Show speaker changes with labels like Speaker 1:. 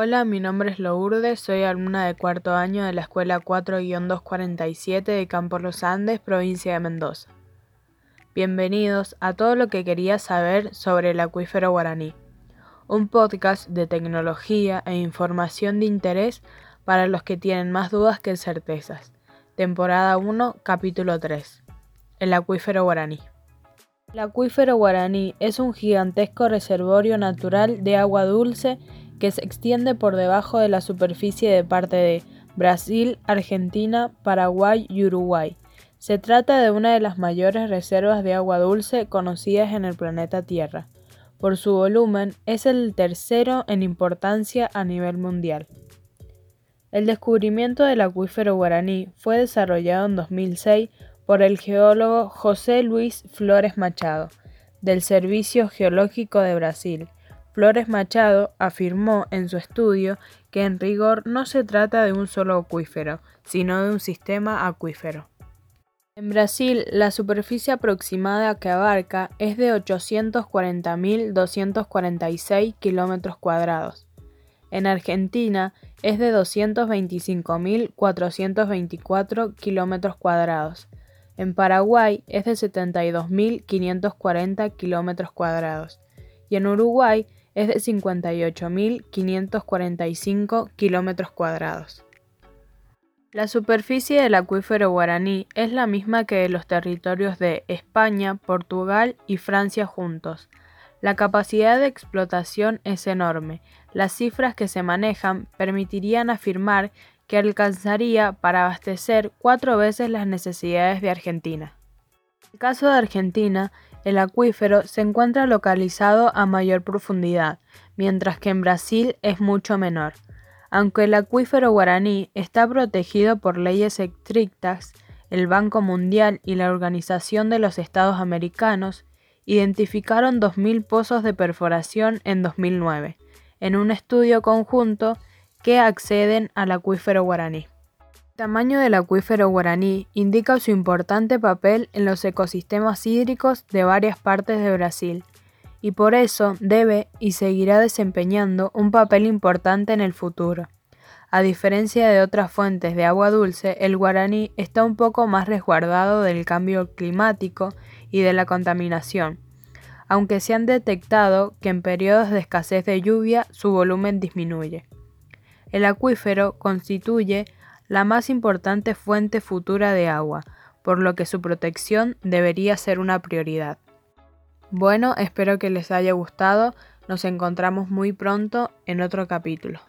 Speaker 1: Hola, mi nombre es Lourdes, soy alumna de cuarto año de la Escuela 4-247 de Campo Los Andes, provincia de Mendoza. Bienvenidos a todo lo que quería saber sobre el acuífero guaraní, un podcast de tecnología e información de interés para los que tienen más dudas que certezas. Temporada 1, capítulo 3. El acuífero guaraní. El acuífero guaraní es un gigantesco reservorio natural de agua dulce que se extiende por debajo de la superficie de parte de Brasil, Argentina, Paraguay y Uruguay. Se trata de una de las mayores reservas de agua dulce conocidas en el planeta Tierra. Por su volumen, es el tercero en importancia a nivel mundial. El descubrimiento del acuífero guaraní fue desarrollado en 2006 por el geólogo José Luis Flores Machado, del Servicio Geológico de Brasil, Flores Machado afirmó en su estudio que en rigor no se trata de un solo acuífero, sino de un sistema acuífero. En Brasil, la superficie aproximada que abarca es de 840.246 kilómetros cuadrados. En Argentina es de 225.424 kilómetros cuadrados. En Paraguay es de 72.540 kilómetros cuadrados. Y en Uruguay es de 58.545 kilómetros cuadrados. La superficie del acuífero guaraní es la misma que de los territorios de España, Portugal y Francia juntos. La capacidad de explotación es enorme. Las cifras que se manejan permitirían afirmar que alcanzaría para abastecer cuatro veces las necesidades de Argentina. En el caso de Argentina, el acuífero se encuentra localizado a mayor profundidad, mientras que en Brasil es mucho menor. Aunque el acuífero guaraní está protegido por leyes estrictas, el Banco Mundial y la Organización de los Estados Americanos identificaron 2.000 pozos de perforación en 2009, en un estudio conjunto que acceden al acuífero guaraní. Tamaño del acuífero guaraní indica su importante papel en los ecosistemas hídricos de varias partes de Brasil, y por eso debe y seguirá desempeñando un papel importante en el futuro. A diferencia de otras fuentes de agua dulce, el guaraní está un poco más resguardado del cambio climático y de la contaminación, aunque se han detectado que en periodos de escasez de lluvia su volumen disminuye. El acuífero constituye la más importante fuente futura de agua, por lo que su protección debería ser una prioridad. Bueno, espero que les haya gustado, nos encontramos muy pronto en otro capítulo.